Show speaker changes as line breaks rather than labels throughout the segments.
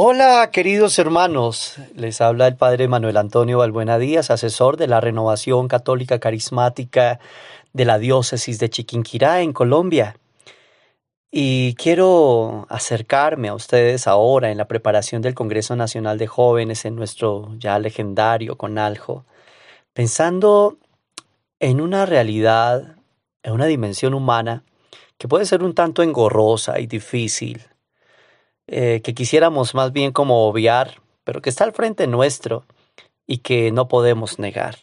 Hola, queridos hermanos. Les habla el Padre Manuel Antonio Balbuena Díaz, asesor de la Renovación Católica Carismática de la Diócesis de Chiquinquirá, en Colombia. Y quiero acercarme a ustedes ahora en la preparación del Congreso Nacional de Jóvenes en nuestro ya legendario Conaljo, pensando en una realidad, en una dimensión humana que puede ser un tanto engorrosa y difícil eh, que quisiéramos más bien como obviar, pero que está al frente nuestro y que no podemos negar.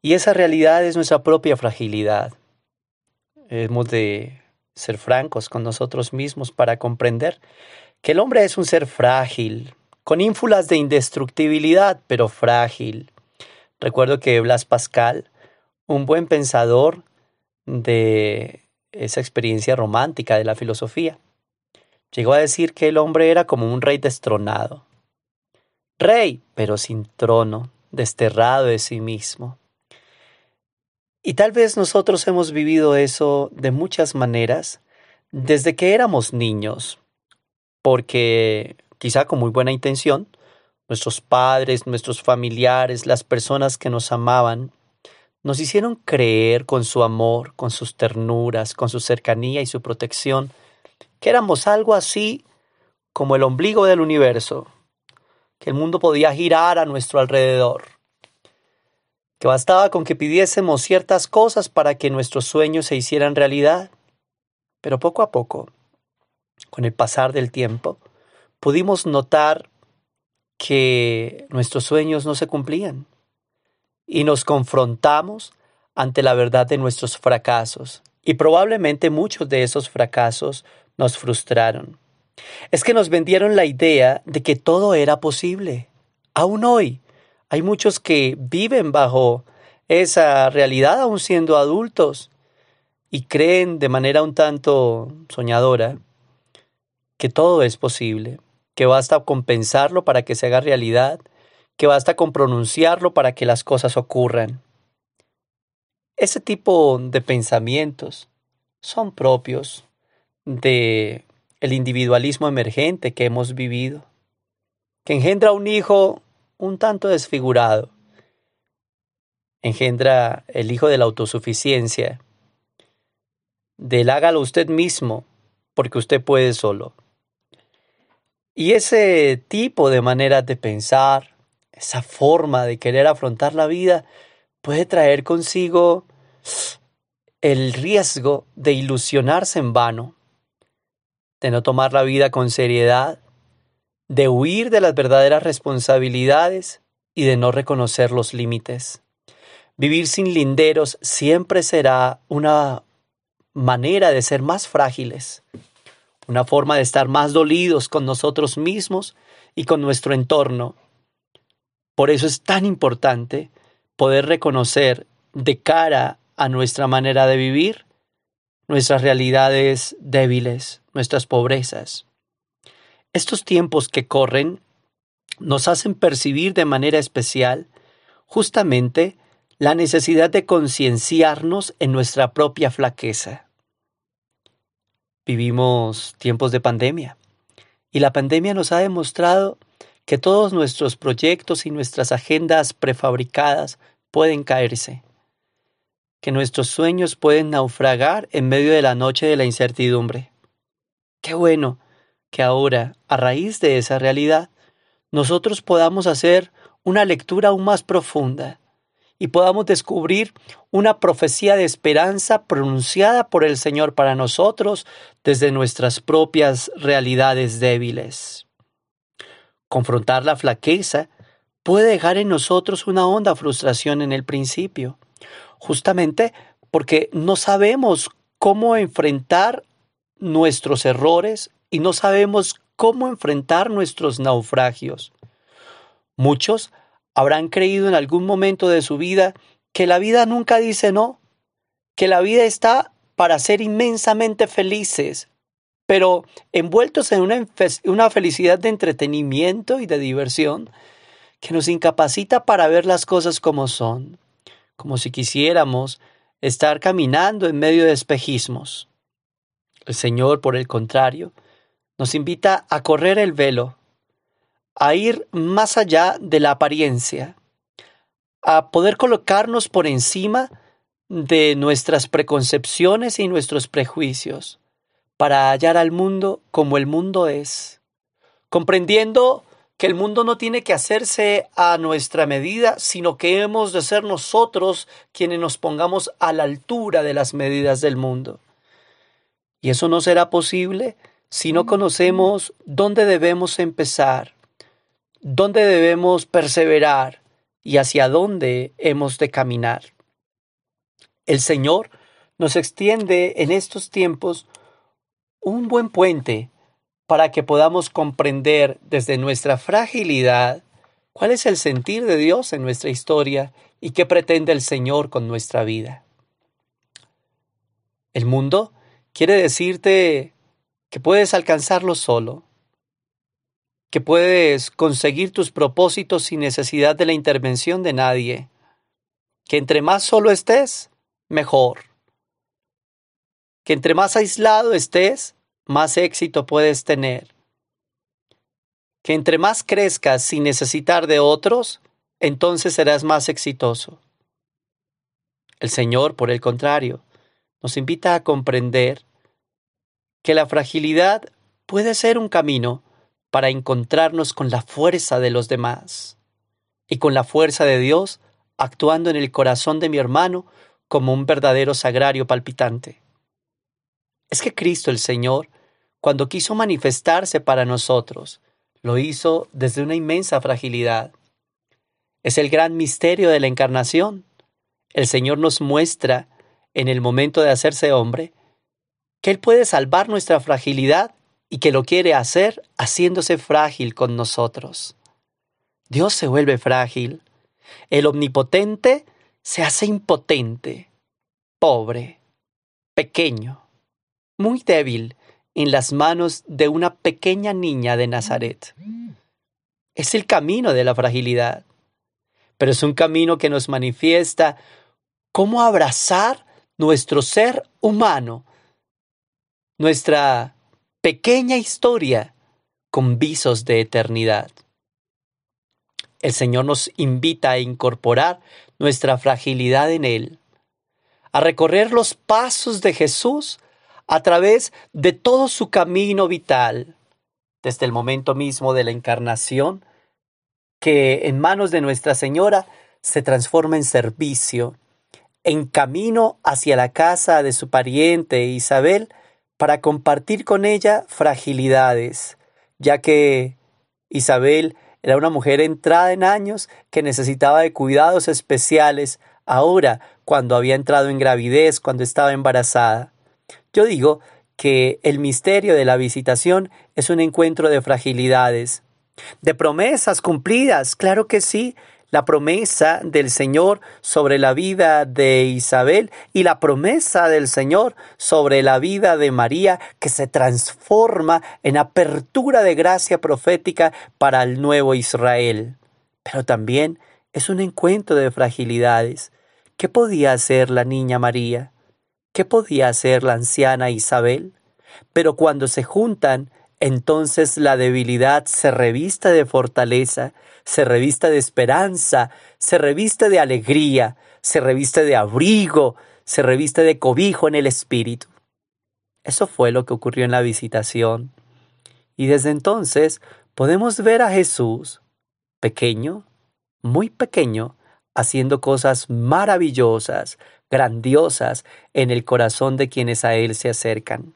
Y esa realidad es nuestra propia fragilidad. Hemos de ser francos con nosotros mismos para comprender que el hombre es un ser frágil, con ínfulas de indestructibilidad, pero frágil. Recuerdo que Blas Pascal, un buen pensador de esa experiencia romántica de la filosofía, Llegó a decir que el hombre era como un rey destronado. Rey, pero sin trono, desterrado de sí mismo. Y tal vez nosotros hemos vivido eso de muchas maneras desde que éramos niños, porque quizá con muy buena intención, nuestros padres, nuestros familiares, las personas que nos amaban, nos hicieron creer con su amor, con sus ternuras, con su cercanía y su protección, que éramos algo así como el ombligo del universo, que el mundo podía girar a nuestro alrededor, que bastaba con que pidiésemos ciertas cosas para que nuestros sueños se hicieran realidad. Pero poco a poco, con el pasar del tiempo, pudimos notar que nuestros sueños no se cumplían y nos confrontamos ante la verdad de nuestros fracasos. Y probablemente muchos de esos fracasos nos frustraron. Es que nos vendieron la idea de que todo era posible. Aún hoy hay muchos que viven bajo esa realidad aún siendo adultos y creen de manera un tanto soñadora que todo es posible, que basta con pensarlo para que se haga realidad, que basta con pronunciarlo para que las cosas ocurran. Ese tipo de pensamientos son propios de el individualismo emergente que hemos vivido, que engendra un hijo un tanto desfigurado, engendra el hijo de la autosuficiencia, del hágalo usted mismo, porque usted puede solo. Y ese tipo de manera de pensar, esa forma de querer afrontar la vida, puede traer consigo el riesgo de ilusionarse en vano, de no tomar la vida con seriedad, de huir de las verdaderas responsabilidades y de no reconocer los límites. Vivir sin linderos siempre será una manera de ser más frágiles, una forma de estar más dolidos con nosotros mismos y con nuestro entorno. Por eso es tan importante poder reconocer de cara a nuestra manera de vivir nuestras realidades débiles, nuestras pobrezas. Estos tiempos que corren nos hacen percibir de manera especial justamente la necesidad de concienciarnos en nuestra propia flaqueza. Vivimos tiempos de pandemia y la pandemia nos ha demostrado que todos nuestros proyectos y nuestras agendas prefabricadas pueden caerse que nuestros sueños pueden naufragar en medio de la noche de la incertidumbre. Qué bueno que ahora, a raíz de esa realidad, nosotros podamos hacer una lectura aún más profunda y podamos descubrir una profecía de esperanza pronunciada por el Señor para nosotros desde nuestras propias realidades débiles. Confrontar la flaqueza puede dejar en nosotros una honda frustración en el principio, justamente porque no sabemos cómo enfrentar nuestros errores y no sabemos cómo enfrentar nuestros naufragios. Muchos habrán creído en algún momento de su vida que la vida nunca dice no, que la vida está para ser inmensamente felices, pero envueltos en una, una, felicidad de entretenimiento y de diversión que nos incapacita para ver las cosas como son como si quisiéramos estar caminando en medio de espejismos. El Señor, por el contrario, nos invita a correr el velo, a ir más allá de la apariencia, a poder colocarnos por encima de nuestras preconcepciones y nuestros prejuicios, para hallar al mundo como el mundo es, comprendiendo que el mundo no tiene que hacerse a nuestra medida, sino que hemos de ser nosotros quienes nos pongamos a la altura de las medidas del mundo. Y eso no será posible si no conocemos dónde debemos empezar, dónde debemos perseverar y hacia dónde hemos de caminar. El Señor nos extiende en estos tiempos un buen puente para que podamos comprender desde nuestra fragilidad cuál es el sentir de Dios en nuestra historia y qué pretende el Señor con nuestra vida. El mundo quiere decirte que puedes alcanzarlo solo, que puedes conseguir tus propósitos sin necesidad de la intervención de nadie, que entre más solo estés, mejor, que entre más aislado estés, más éxito puedes tener, que entre más crezcas sin necesitar de otros, entonces serás más exitoso. El Señor, por el contrario, nos invita a comprender que la fragilidad puede ser un camino para encontrarnos con la fuerza de los demás y con la fuerza de Dios actuando en el corazón de mi hermano como un verdadero sagrario palpitante. Es que Cristo el Señor, cuando quiso manifestarse para nosotros, lo hizo desde una inmensa fragilidad. Es el gran misterio de la encarnación. El Señor nos muestra, en el momento de hacerse hombre, que Él puede salvar nuestra fragilidad y que lo quiere hacer haciéndose frágil con nosotros. Dios se vuelve frágil. El omnipotente se hace impotente, pobre, pequeño, muy débil en las manos de una pequeña niña de Nazaret. Es el camino de la fragilidad, pero es un camino que nos manifiesta cómo abrazar nuestro ser humano nuestra pequeña historia con visos de eternidad. El Señor nos invita a incorporar nuestra fragilidad en Él, a recorrer los pasos de Jesús a través de todo su camino vital, desde el momento mismo de la encarnación, que en manos de Nuestra Señora se transforma en servicio, en camino hacia la casa de su pariente Isabel, para compartir con ella fragilidades, ya que Isabel era una mujer entrada en años que necesitaba de cuidados especiales ahora cuando había entrado en gravidez, cuando estaba embarazada. Yo digo que el misterio de la visitación es un encuentro de fragilidades, de promesas cumplidas, claro que sí, la promesa del Señor sobre la vida de Isabel y la promesa del Señor sobre la vida de María que se transforma en apertura de gracia profética para el nuevo Israel. Pero también es un encuentro de fragilidades. ¿Qué podía hacer la niña María? ¿Qué podía hacer la anciana Isabel? Pero cuando se juntan, entonces la debilidad se revista de fortaleza, se revista de esperanza, se reviste de alegría, se reviste de abrigo, se reviste de cobijo en el espíritu. Eso fue lo que ocurrió en la visitación. Y desde entonces podemos ver a Jesús, pequeño, muy pequeño, haciendo cosas maravillosas, grandiosas en el corazón de quienes a Él se acercan.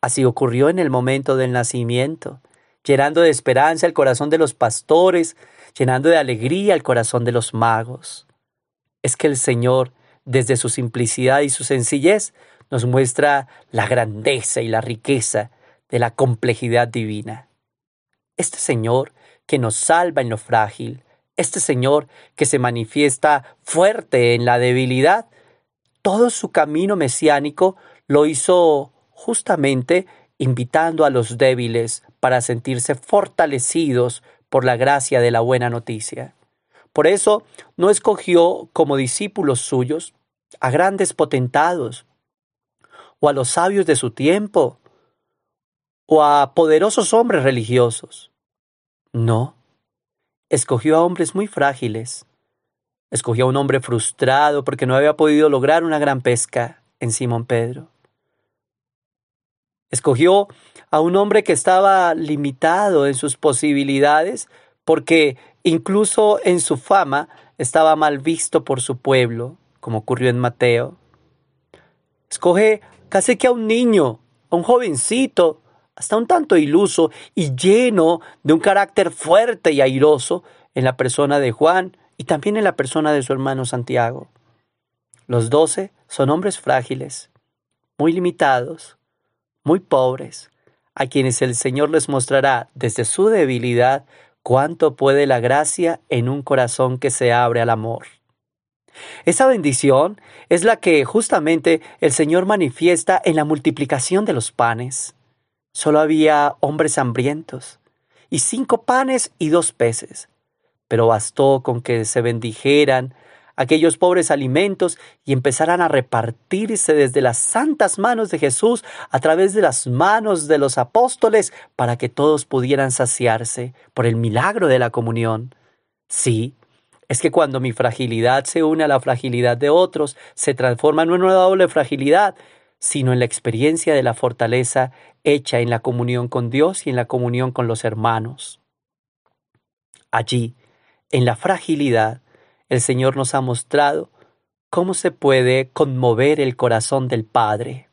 Así ocurrió en el momento del nacimiento, llenando de esperanza el corazón de los pastores, llenando de alegría el corazón de los magos. Es que el Señor, desde su simplicidad y su sencillez, nos muestra la grandeza y la riqueza de la complejidad divina. Este Señor que nos salva en lo frágil, este Señor que se manifiesta fuerte en la debilidad, todo su camino mesiánico lo hizo justamente invitando a los débiles para sentirse fortalecidos por la gracia de la buena noticia. Por eso no escogió como discípulos suyos a grandes potentados, o a los sabios de su tiempo, o a poderosos hombres religiosos. No. Escogió a hombres muy frágiles. Escogió a un hombre frustrado porque no había podido lograr una gran pesca en Simón Pedro. Escogió a un hombre que estaba limitado en sus posibilidades porque incluso en su fama estaba mal visto por su pueblo, como ocurrió en Mateo. Escoge casi que a un niño, a un jovencito, hasta un tanto iluso y lleno de un carácter fuerte y airoso en la persona de Juan y también en la persona de su hermano Santiago. Los doce son hombres frágiles, muy limitados, muy pobres, a quienes el Señor les mostrará desde su debilidad cuánto puede la gracia en un corazón que se abre al amor. Esa bendición es la que justamente el Señor manifiesta en la multiplicación de los panes. Solo había hombres hambrientos, y cinco panes y dos peces, pero bastó con que se bendijeran aquellos pobres alimentos y empezaran a repartirse desde las santas manos de Jesús a través de las manos de los apóstoles para que todos pudieran saciarse por el milagro de la comunión. Sí, es que cuando mi fragilidad se une a la fragilidad de otros, se transforma no en una doble fragilidad, sino en la experiencia de la fortaleza hecha en la comunión con Dios y en la comunión con los hermanos. Allí, en la fragilidad, el Señor nos ha mostrado cómo se puede conmover el corazón del Padre.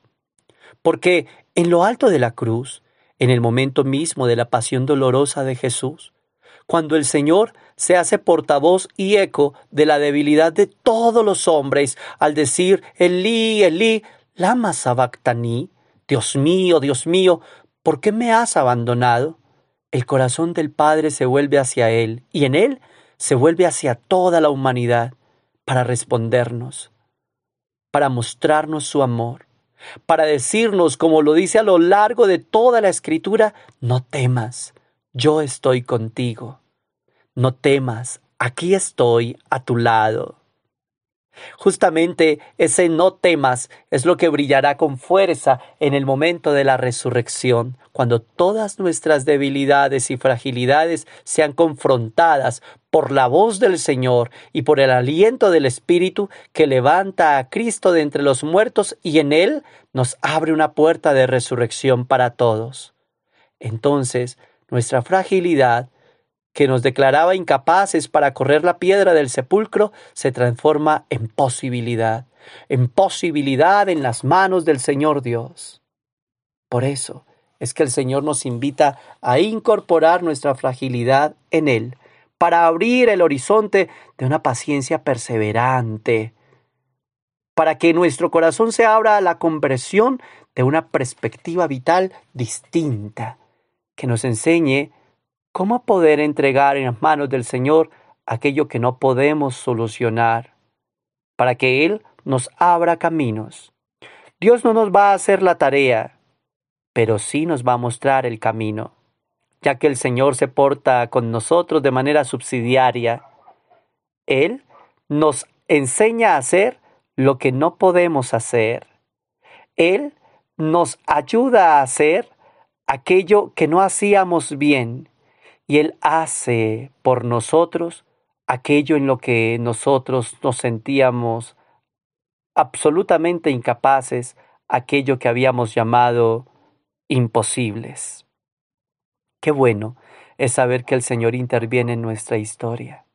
Porque en lo alto de la cruz, en el momento mismo de la pasión dolorosa de Jesús, cuando el Señor se hace portavoz y eco de la debilidad de todos los hombres al decir Elí, Elí, lama sabactaní, Dios mío, Dios mío, ¿por qué me has abandonado? El corazón del Padre se vuelve hacia Él y en Él se vuelve hacia toda la humanidad para respondernos, para mostrarnos su amor, para decirnos, como lo dice a lo largo de toda la escritura, no temas, yo estoy contigo, no temas, aquí estoy a tu lado. Justamente ese no temas es lo que brillará con fuerza en el momento de la resurrección, cuando todas nuestras debilidades y fragilidades sean confrontadas por la voz del Señor y por el aliento del Espíritu que levanta a Cristo de entre los muertos y en Él nos abre una puerta de resurrección para todos. Entonces, nuestra fragilidad que nos declaraba incapaces para correr la piedra del sepulcro, se transforma en posibilidad, en posibilidad en las manos del Señor Dios. Por eso es que el Señor nos invita a incorporar nuestra fragilidad en Él, para abrir el horizonte de una paciencia perseverante, para que nuestro corazón se abra a la conversión de una perspectiva vital distinta, que nos enseñe ¿Cómo poder entregar en las manos del Señor aquello que no podemos solucionar para que Él nos abra caminos? Dios no nos va a hacer la tarea, pero sí nos va a mostrar el camino, ya que el Señor se porta con nosotros de manera subsidiaria. Él nos enseña a hacer lo que no podemos hacer. Él nos ayuda a hacer aquello que no hacíamos bien y Él hace por nosotros aquello en lo que nosotros nos sentíamos absolutamente incapaces, aquello que habíamos llamado imposibles. Qué bueno es saber que el Señor interviene en nuestra historia.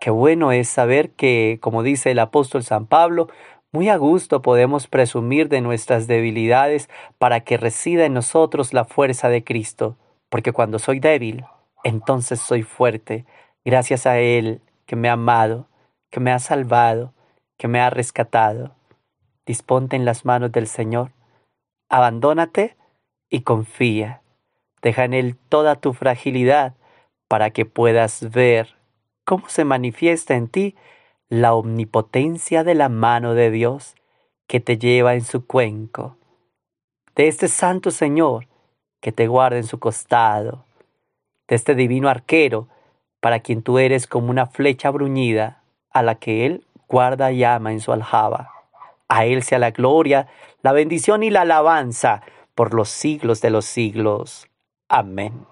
Qué bueno es saber que, como dice el apóstol San Pablo, muy a gusto podemos presumir de nuestras debilidades para que resida en nosotros la fuerza de Cristo, porque cuando soy débil, entonces soy fuerte, gracias a Él que me ha amado, que me ha salvado, que me ha rescatado. Disponte en las manos del Señor, abandónate y confía. Deja en Él toda tu fragilidad para que puedas ver cómo se manifiesta en ti la omnipotencia de la mano de Dios que te lleva en su cuenco, de este Santo Señor que te guarda en su costado, de este divino arquero, para quien tú eres como una flecha bruñida, a la que Él guarda y ama en su aljaba. A Él sea la gloria, la bendición y la alabanza por los siglos de los siglos. Amén.